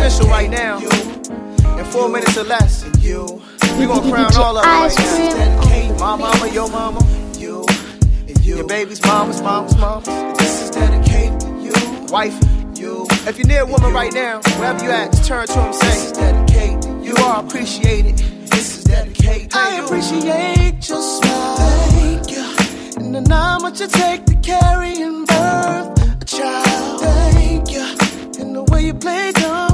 official right now. In four minutes or less, you. We gonna crown all of us. My mama, your mama, you, and you. Your baby's mama's mama's this is dedicated to you, wife, you. If you're a woman right now, wherever you at, just turn to him, say, This is dedicated. You are appreciated. This is dedicated. I appreciate your smile. Thank you. And then how much it take to carry and birth a child. Thank you. And the way you play dumb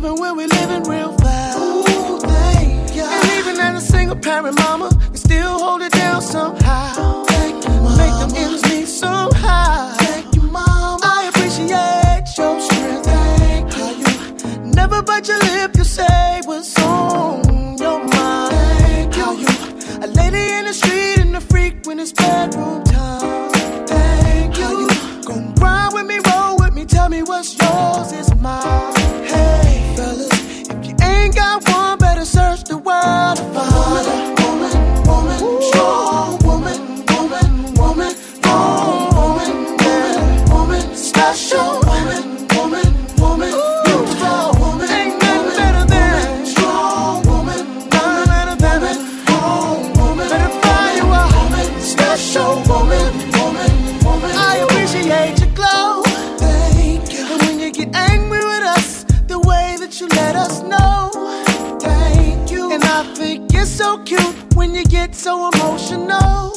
even when we're living real fast. And even as a single parent mama, you still hold it down somehow. Thank you, mama. Make them ends meet somehow. Thank you, mama. I appreciate your strength. Thank How you never bite your lip, you say what's on your mind. Thank How you. you a lady in the street and a freak when it's bedroom you get so emotional.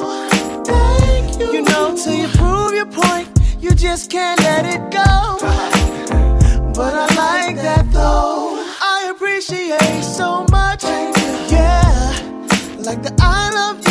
Thank you. You know, till you prove your point, you just can't let it go. But I like that though. I appreciate so much. Yeah, like the I love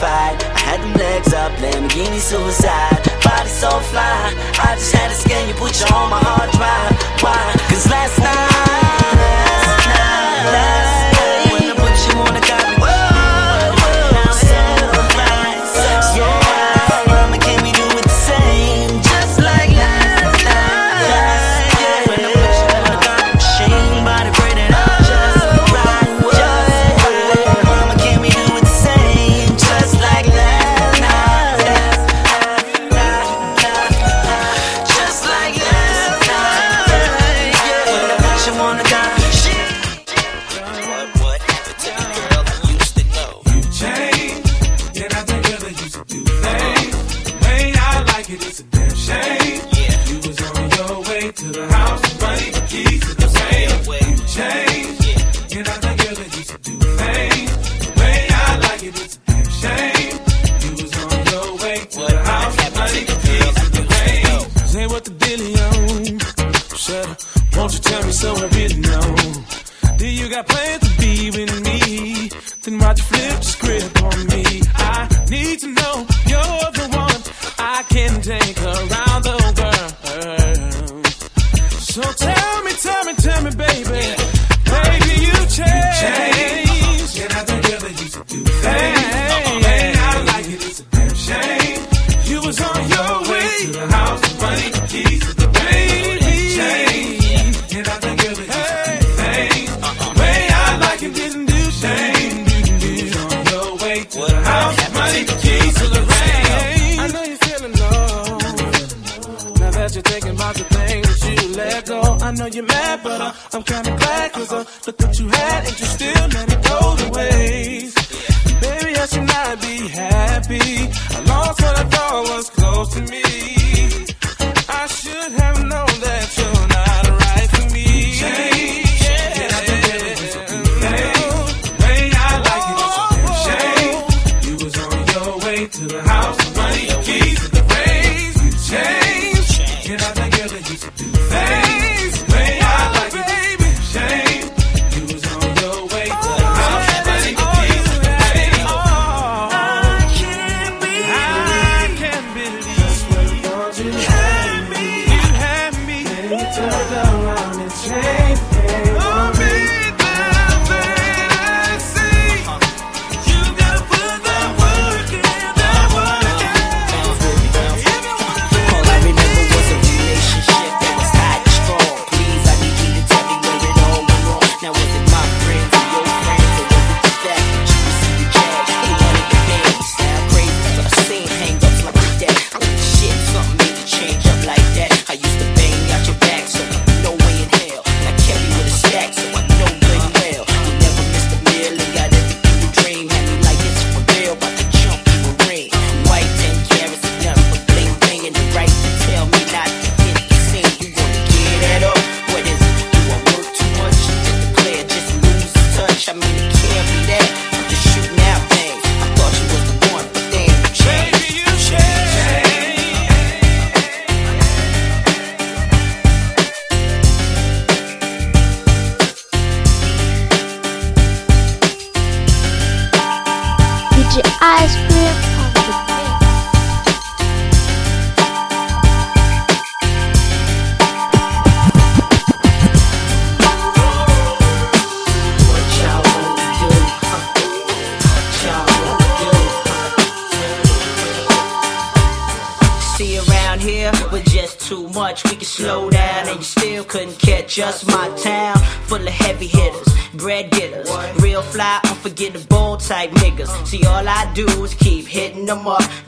fight. I had them legs up, Lamborghini suicide. Body so fly, I just had to scan you, put you on my heart.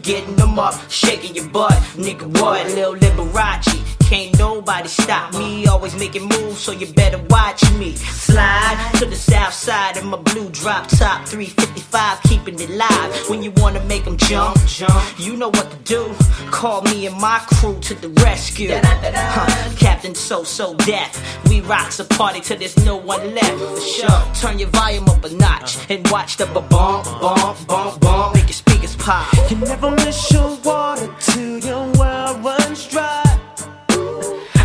getting them up, shaking your butt. Nigga, what? Little so you better watch me. Slide to the south side in my blue drop top 355, keeping it live. When you wanna make them jump, jump, you know what to do. Call me and my crew to the rescue. Huh. Captain so So death. We rocks a party till there's no one left. For sure. Turn your volume up a notch and watch the bump bump bump bump make your speakers pop. You never miss your water till your well runs dry.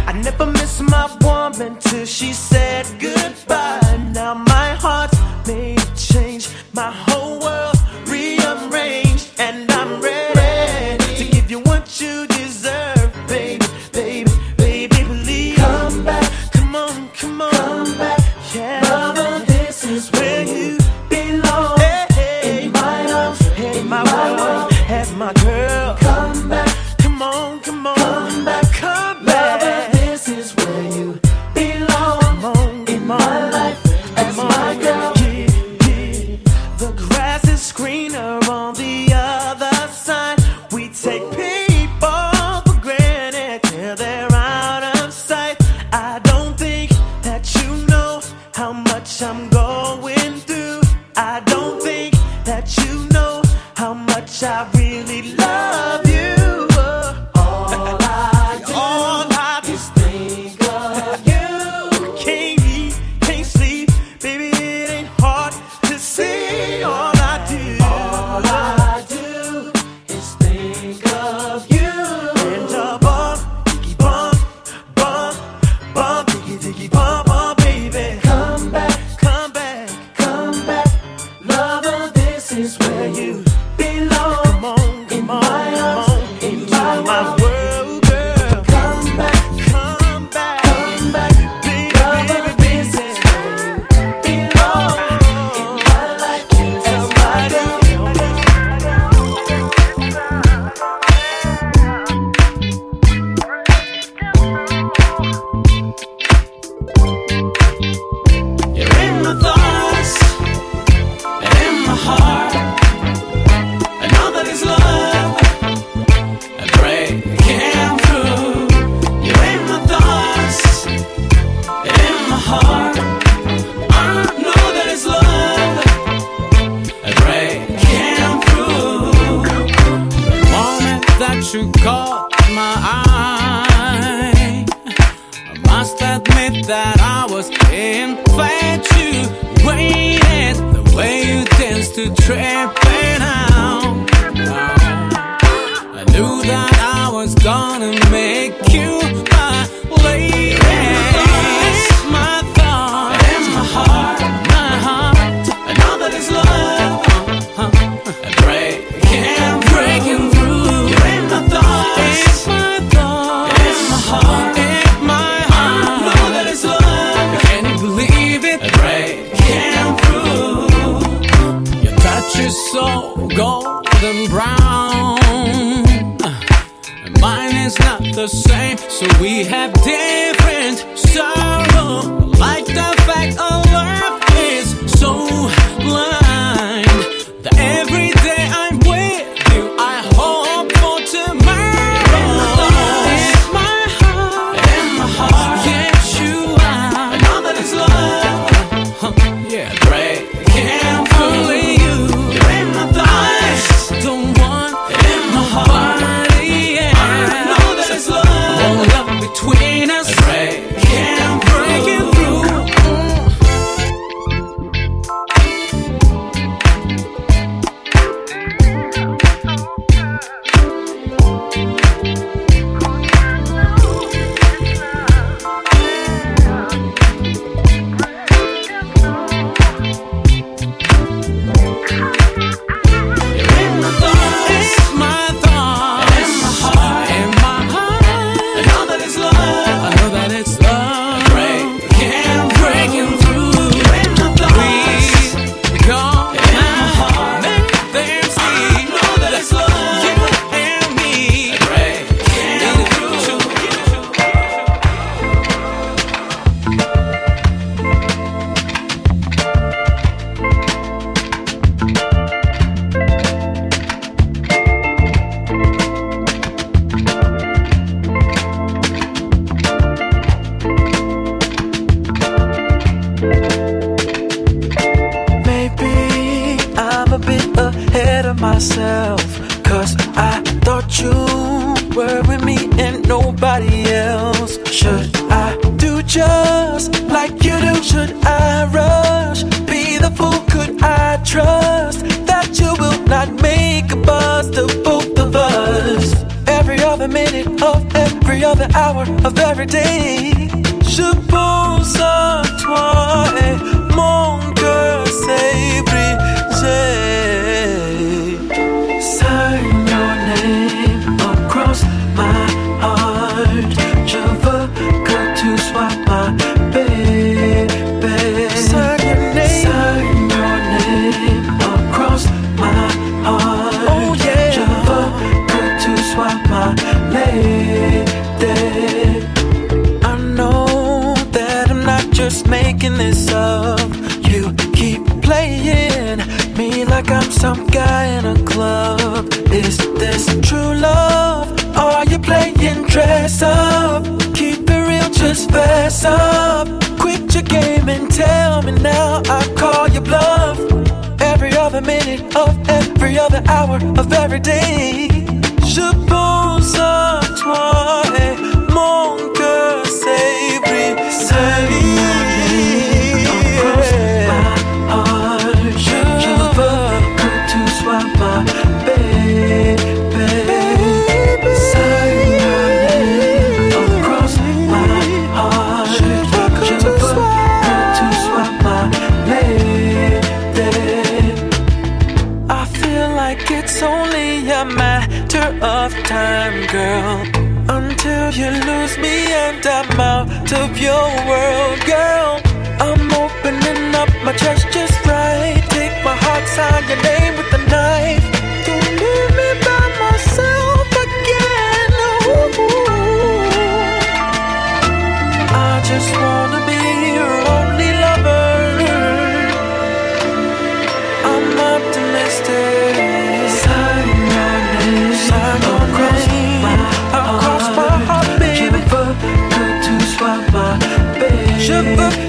I never miss my woman till she said goodbye. Now my heart's made a change. My whole is was gonna make you every day. What's up? Quit your game and tell me now. I call your bluff. Every other minute of every other hour of every day. Like it's only a matter of time, girl. Until you lose me and I'm out of your world, girl. I'm opening up my chest just right. Take my heart, sign your name with a knife. Baby.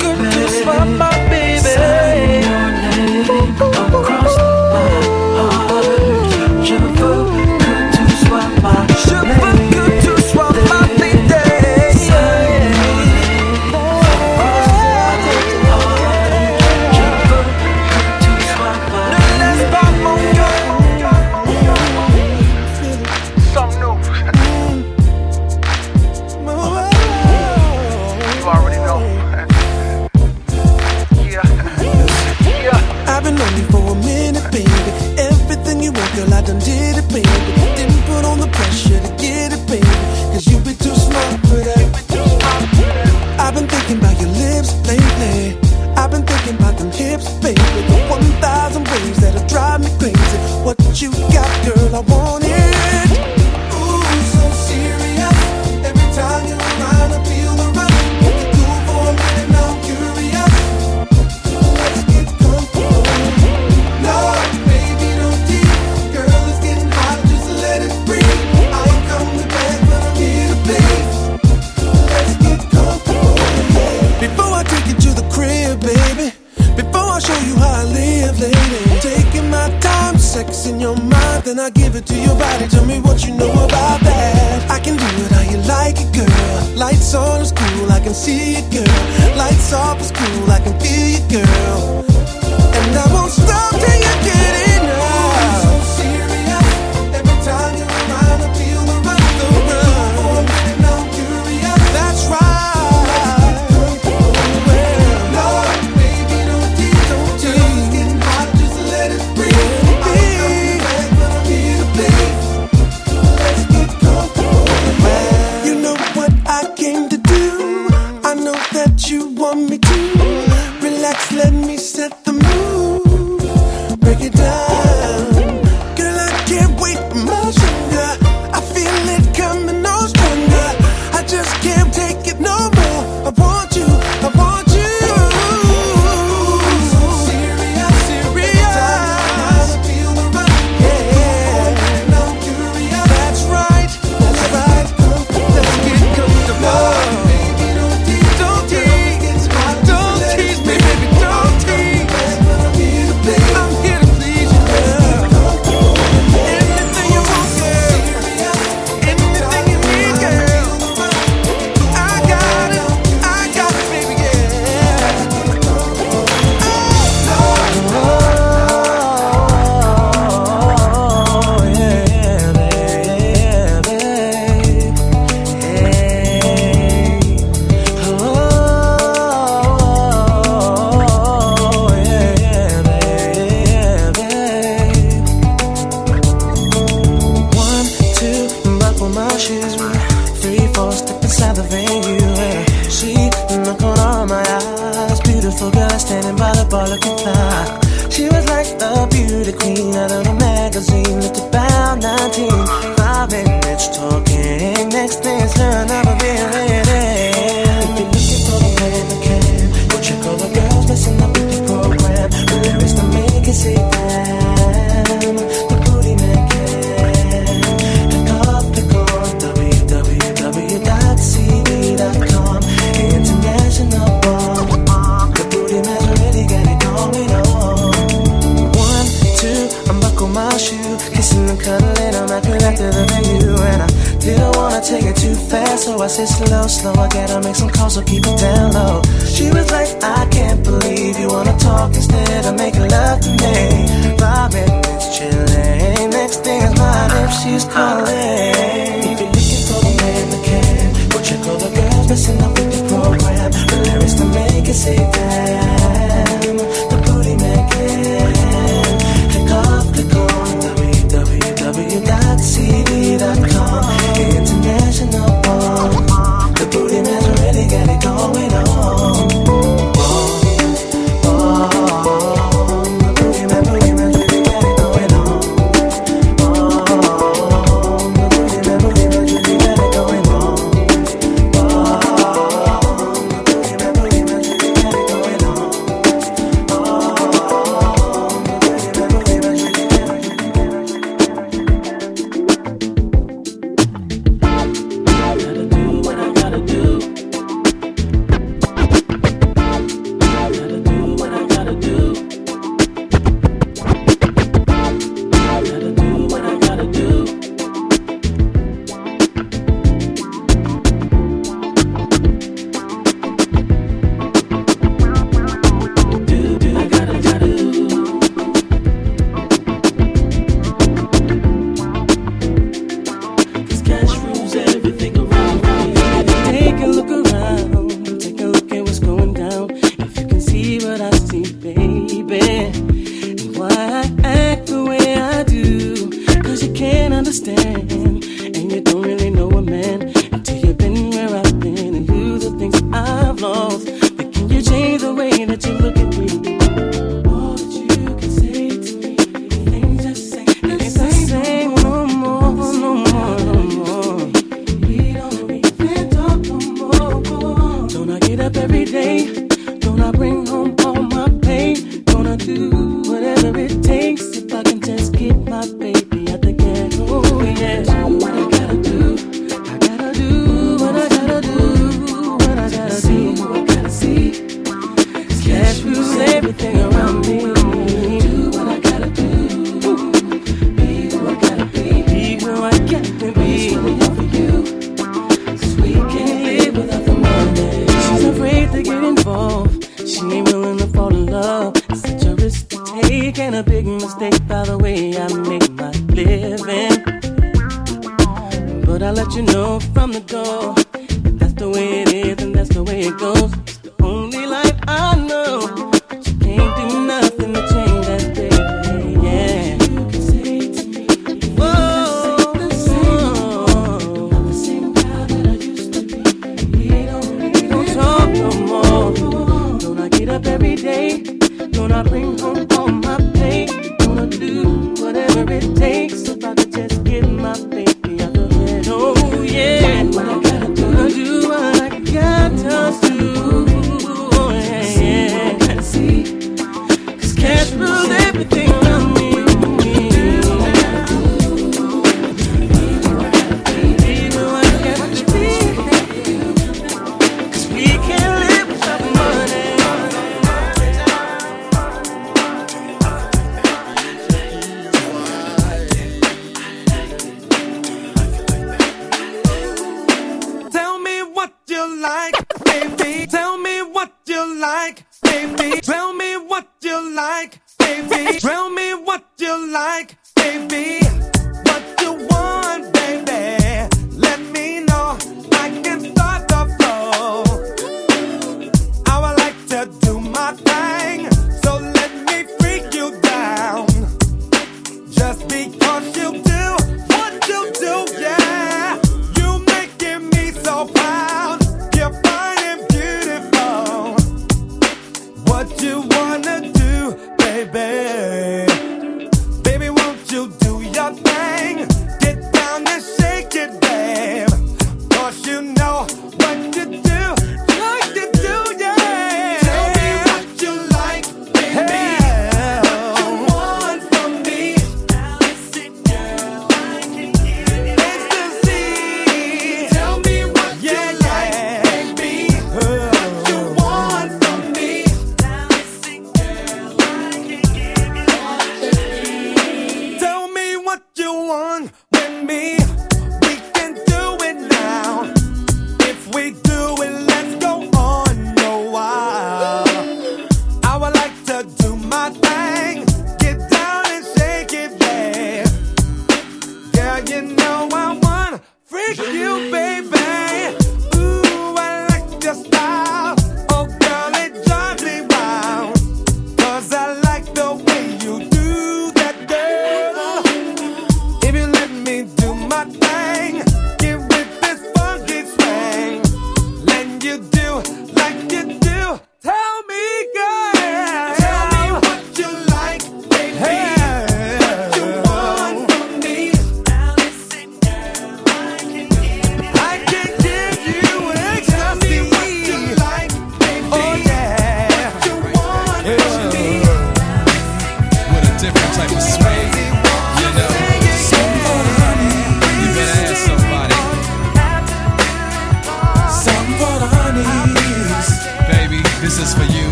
Your mind, then I give it to your body. Tell me what you know about that. I can do it how you like it, girl. Lights on is cool, I can see it, girl. Lights off is cool, I can feel you, girl. And I won't stop the bar looking fly. She was like a beauty queen out of a magazine. Looked about 19. Five minutes talking. Next thing is her another being If you're looking for the man that can, go check all the girls messing up with the program. But there is to make it say damn. Didn't wanna take it too fast, so I said slow, slow. I gotta make some calls, so keep it down low. She was like, I can't believe you wanna talk instead of making love to me. Five minutes chilling, next thing is mine if she's calling. If you're looking for the man that can, go check all the girls messing up with the program. The lyrics to make it say damn. The booty man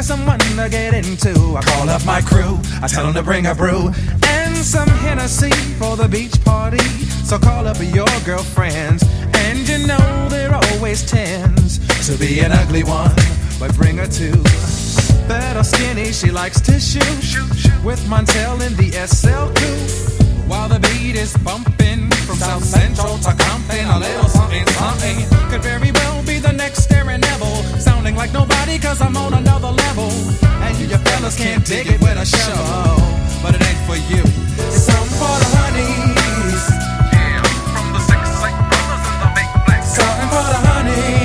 of someone to get into. I call up my crew, I tell them to bring a brew and some Hennessy for the beach party. So call up your girlfriends, and you know there always tends to be an ugly one, but bring her two. Better skinny, she likes to shoot, shoot, shoot. with Montell in the SL coupe. While the beat is bumping from South Central to Compton, a little something, something could very well be the next staring devil nothing like nobody, cause I'm on another level. And you your fellas can't dig it with a shovel. But it ain't for you, it's something for the honeys. Yeah, from the six, like brothers in the big black. Something for the honeys.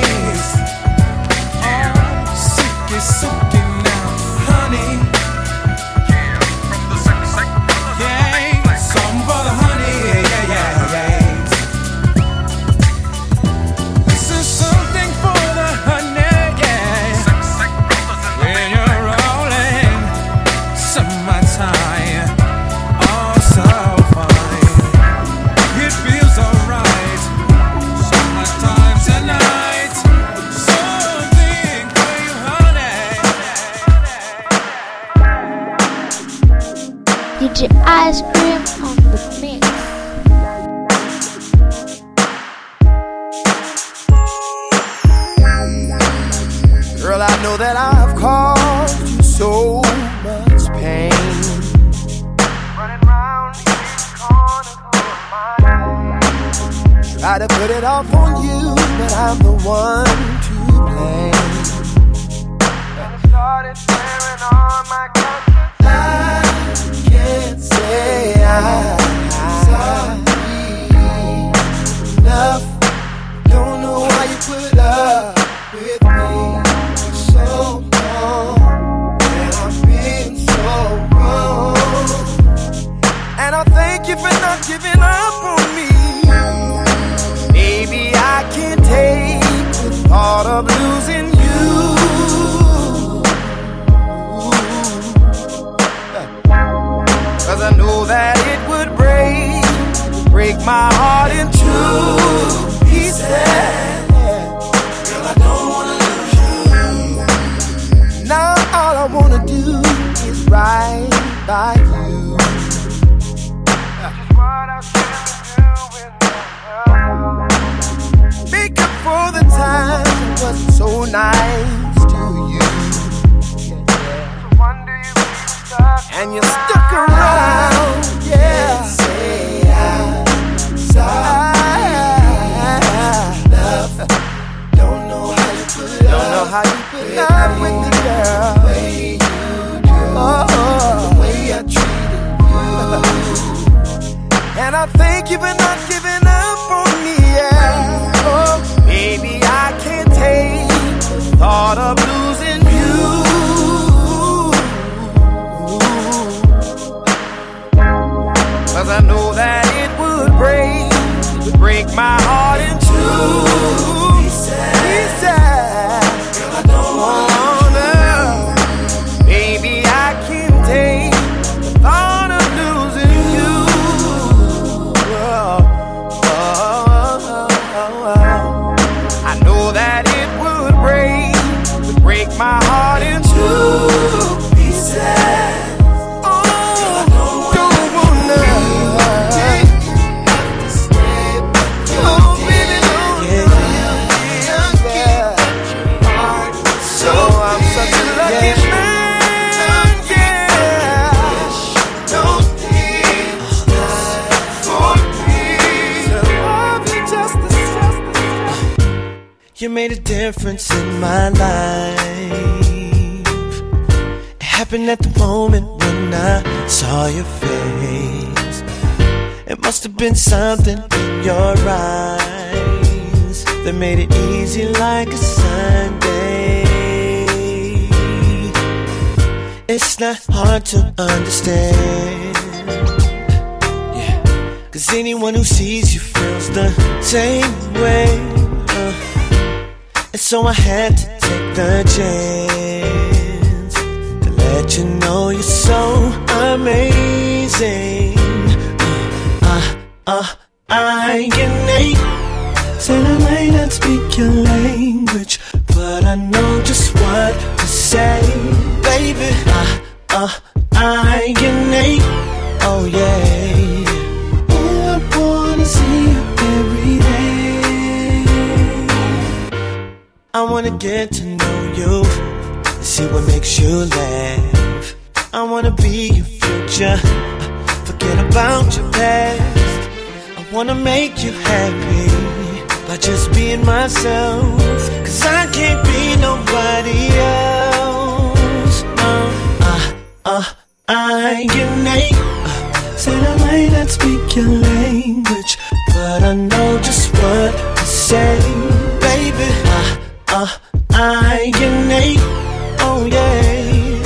difference in my life. It happened at the moment when I saw your face. It must have been something in your eyes that made it easy like a Sunday. It's not hard to understand. Cause anyone who sees you feels the same way. Uh, and so I had to take the chance to let you know you're so amazing. Uh, uh, I can Said I might not speak your language, but I know just what to say, baby. Uh, uh, I get to know you, see what makes you laugh. I wanna be your future, forget about your past. I wanna make you happy by just being myself. Cause I can't be nobody else. Uh, uh, uh, I can make. Uh, said I might not speak your language, but I know just what to say, baby. Uh, uh, I. Oh yeah.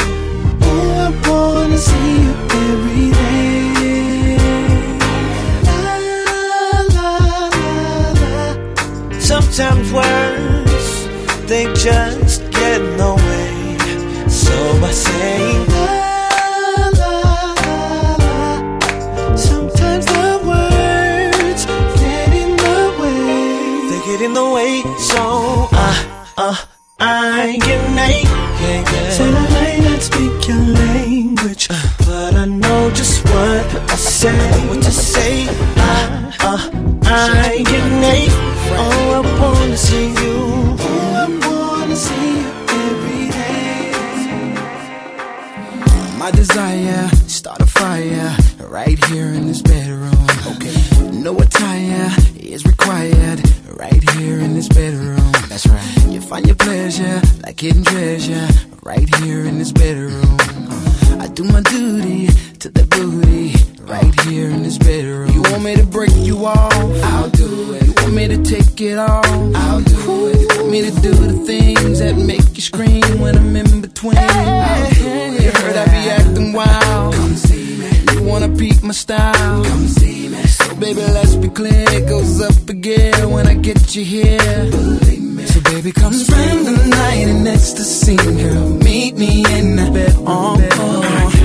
Oh, I wanna see you every Sometimes words, they just get in the way. So I la, la, la, in the way. They get in the way. So I, uh, say. What to say. I, uh, I can make. Oh, I wanna see you. Oh, I wanna see you every day. My desire, start a fire right here in this bedroom. Okay. No attire is required right here in this bedroom. That's right. You find your pleasure like hidden treasure right here in this bedroom. Take it all. I'll do it. Want me to do the things that make you scream when I'm in between? I'll do it. You heard I be acting wild. Come see me. You wanna peep my style? Come see me. So baby, let's be clear. It goes up again when I get you here. Believe me. So baby, come spend the night in ecstasy, girl. Meet me in the bed. Oh, oh,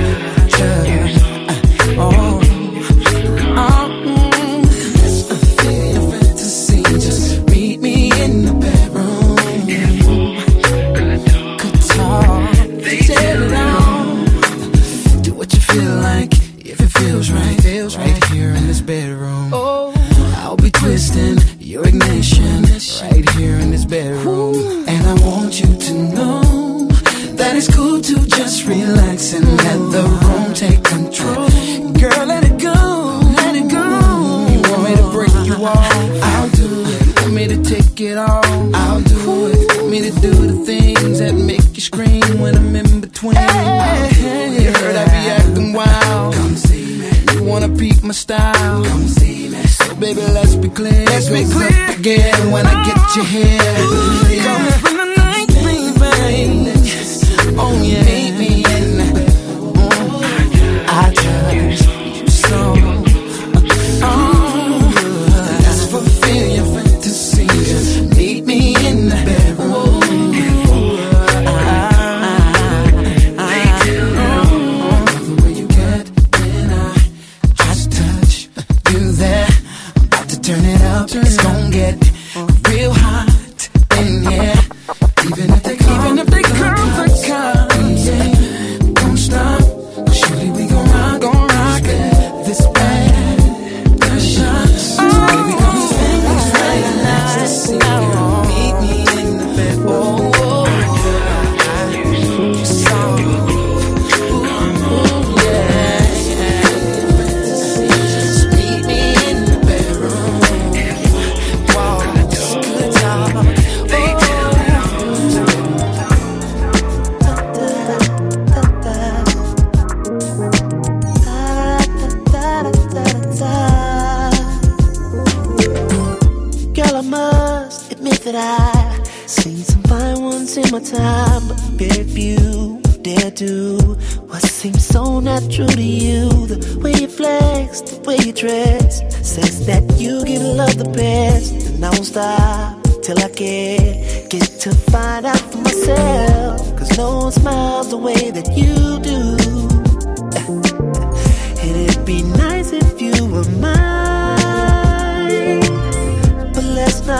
you off? I'll do it. Want me to take it off? I'll do it. Want me to do the things that make you scream when I'm in between? You heard I be acting wild. Come see me. You wanna peep my style? Come see me. So baby, let's be clear. Let's be clear again when I get you here. Come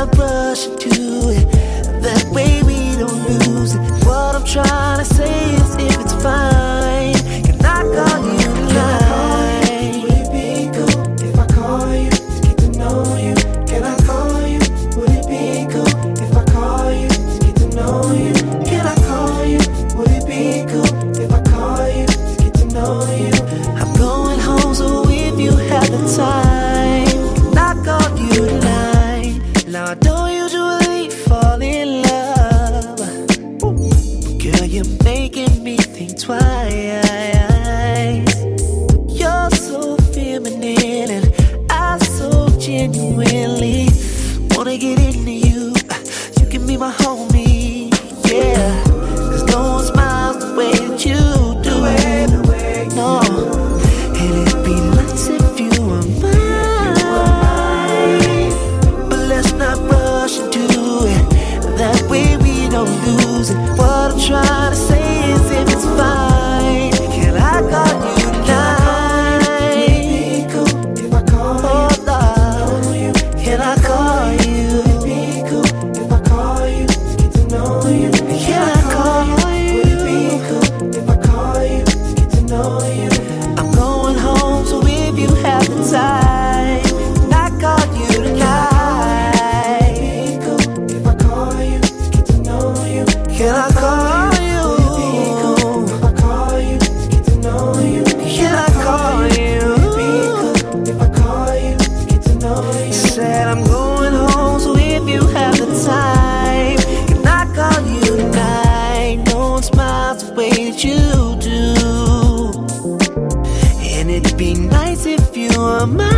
not rush into it. That way we don't lose it. What I'm trying to say is if it's fine. nice if you were mine.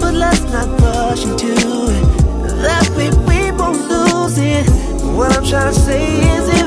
But let's not push into it. That way we won't lose it. What I'm trying to say is it.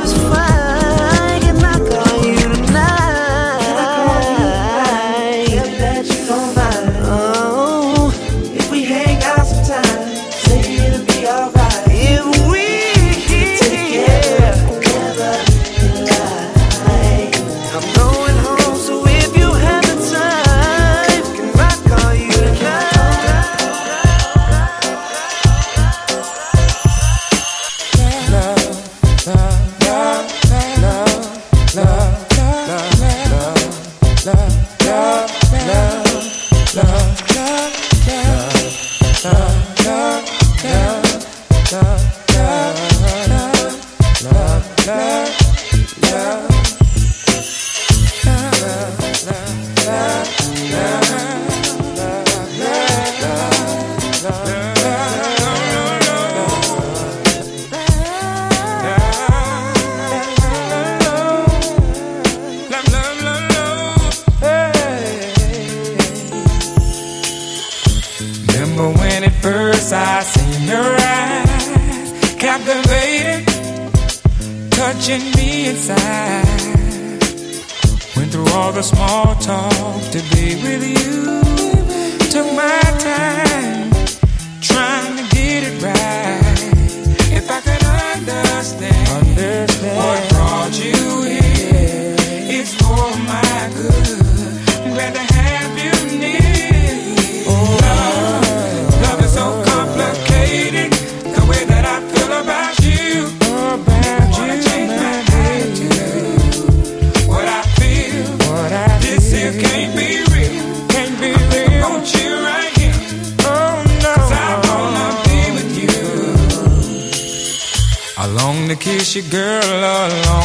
your girl alone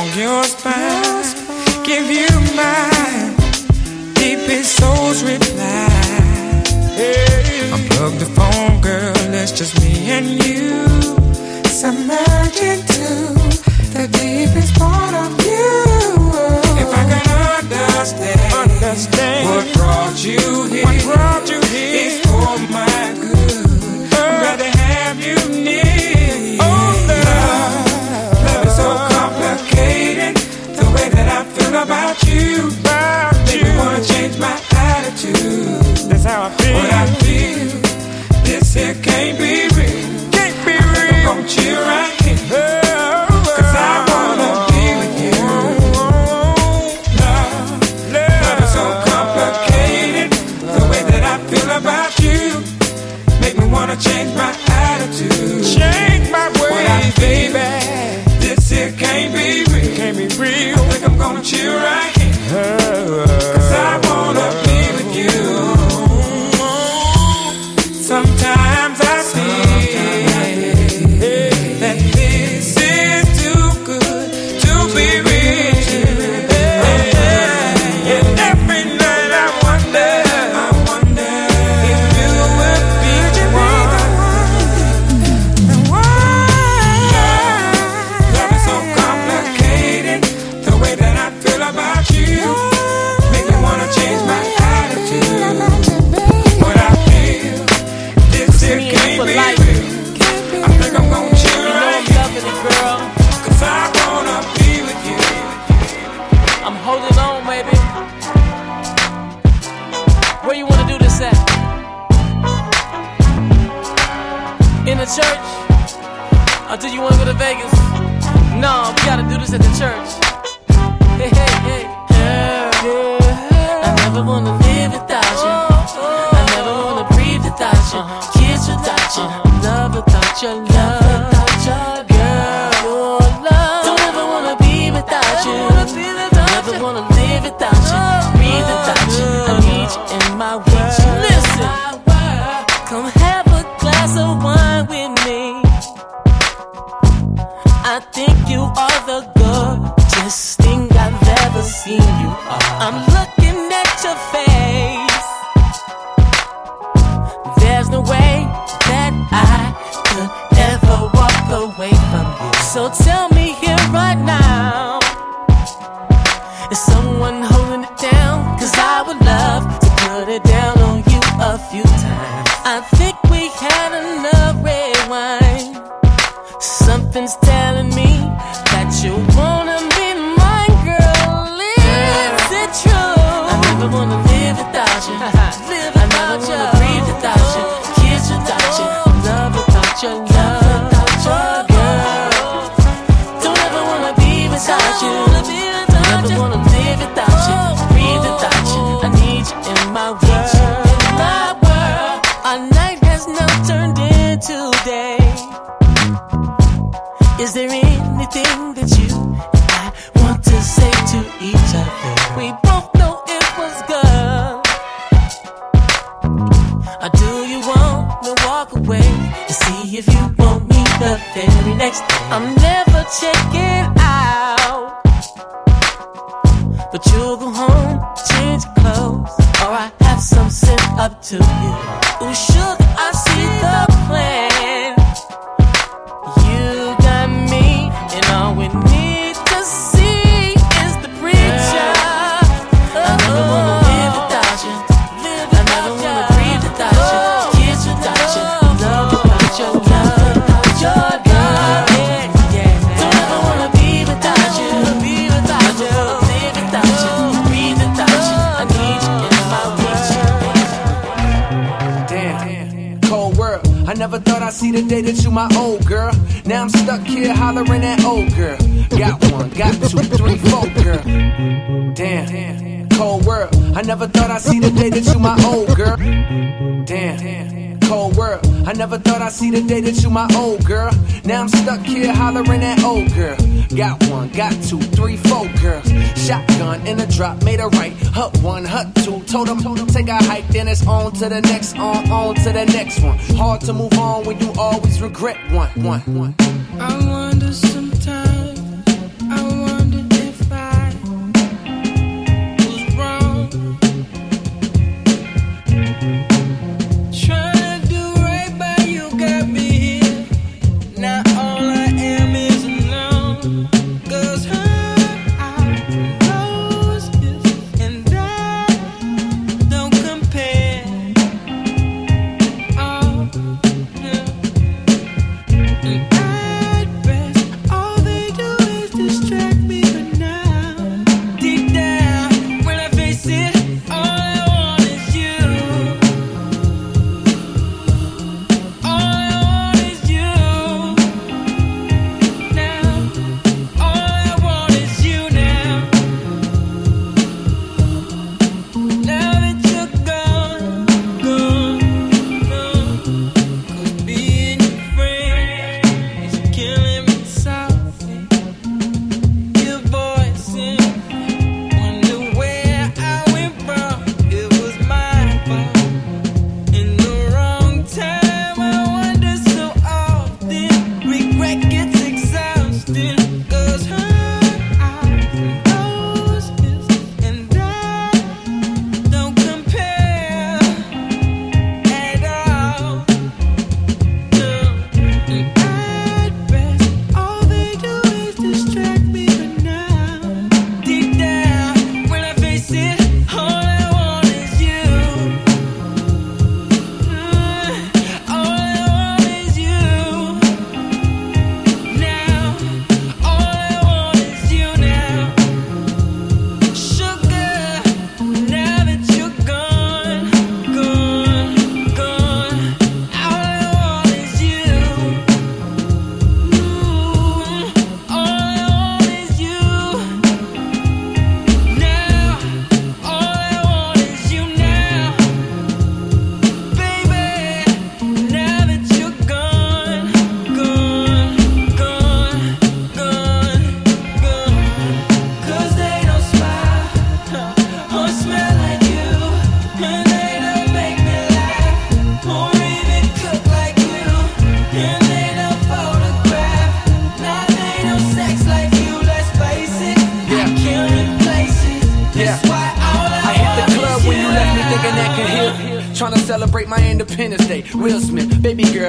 church? Or do you wanna go to Vegas? No, we gotta do this at the church. Hey, hey, hey. Girl, I never wanna live without you. I never wanna breathe without you. Kiss without you. Love without your love. Without your girl, your love. Don't ever wanna be without you. Never wanna live without you. Breathe without you. never checking out. But you'll go home, change clothes, or I have some sent up to you. Ooh, sugar. Dated you my old girl. Now I'm stuck here hollering at old girl. Got one, got two, three, four, girl. Damn, cold world. I never thought I'd see the day that you my old girl. Damn cold world. I never thought I'd see the day that you my old girl. Now I'm stuck here hollering at old girl. Got one, got two, three, four girls. Shotgun in a drop, made a right. Hut one, hut two. Told them, told them, take a hike. Then it's on to the next, on, on to the next one. Hard to move on when you always regret one, one, one. I wonder sometimes.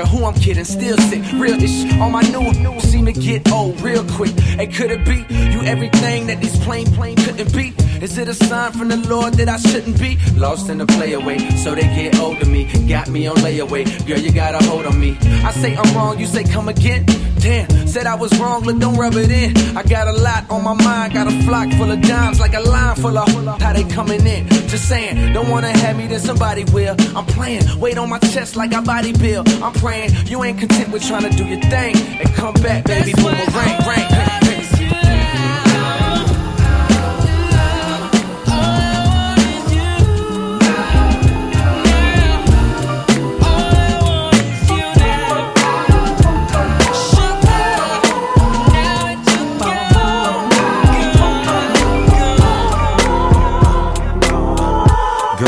Girl, who I'm kidding, still sick. Real ish. All my new new seem to get old real quick. Hey, could it be you everything that these plain plain couldn't be? Is it a sign from the Lord that I shouldn't be lost in the playaway? So they get old to me, got me on layaway. Girl, you got a hold on me. I say I'm wrong, you say come again. Damn, said I was wrong, look, don't rub it in. I got a lot on my mind, got a flock full of dimes, like a line full of how they coming in. Just saying, don't wanna have me, then somebody will. I'm playing, weight on my chest like I body build. I'm praying, you ain't content with trying to do your thing. And come back, baby, boomerang, ring, Girl,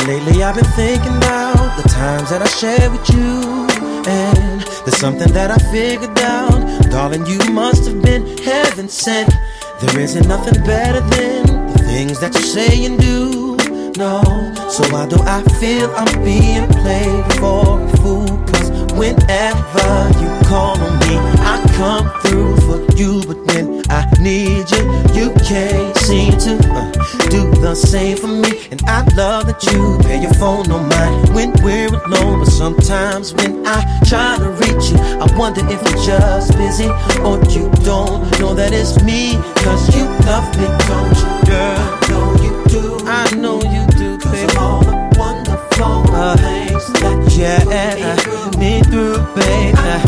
lately I've been thinking about the times that I shared with you. And there's something that I figured out. Darling, you must have been heaven sent. There isn't nothing better than the things that you say and do. No, so why do I feel I'm being played for a fool? Cause whenever you call on me, I come through you. But when I need you, you can't seem to uh, do the same for me. And I love that you pay your phone no mind when we're alone. But sometimes when I try to reach you, I wonder if you're just busy or you don't know that it's me. Cause you love me, don't you, girl? know you do. I know you do, baby. All the wonderful things that yeah, me through, baby. I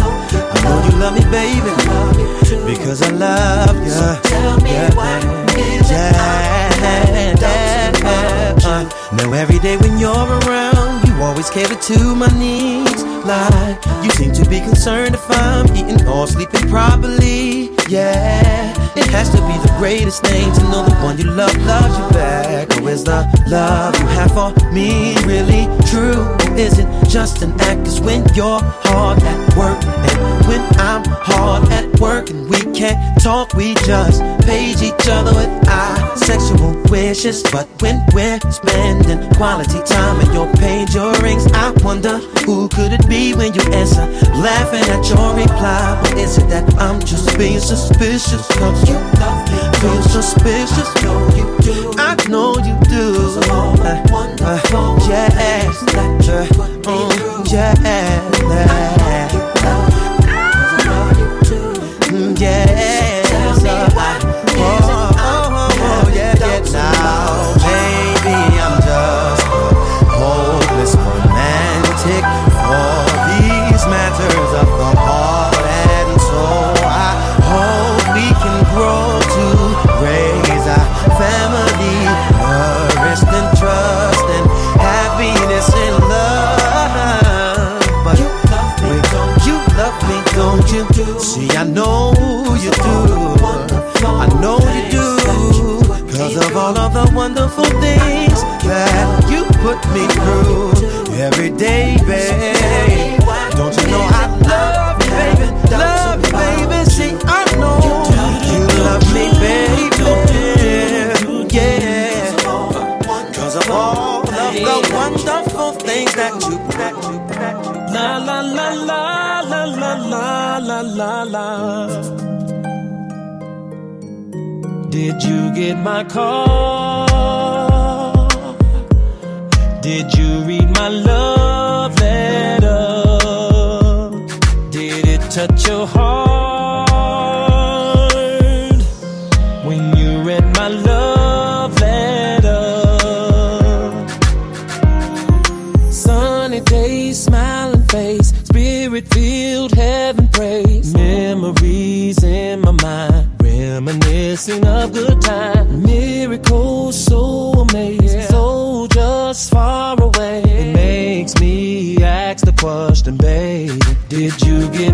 know you love me, baby, because I love you. So tell me what yeah. Now every day when you're around, you always cater to my needs. Like you seem to be concerned if I'm eating or sleeping properly. Yeah, it has to be the greatest thing to know the one you love loves you back. Or is the love you have for me really true? Or is it just an act? Cause when you're hard at work and when I'm hard at work and we can't talk, we just page each other with our sexual wishes. But when we're spending quality time and your page your rings, I wonder who could it be when you answer, laughing at your reply. Or is it that I'm just being suspicious? Cause you love me, feel suspicious. No you do. I know you do. Uh, uh, yeah, uh, mm, yeah, wonderful things that you put me through every day, babe. Don't you know I love you, baby? Love you, baby. See, I know you love me, baby. Yeah. Cause of all of the wonderful things that you, that you, that you. La la la la la la la la la. Did you get my call? Did you read my love letter? Did it touch your heart? Did you get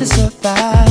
to survive.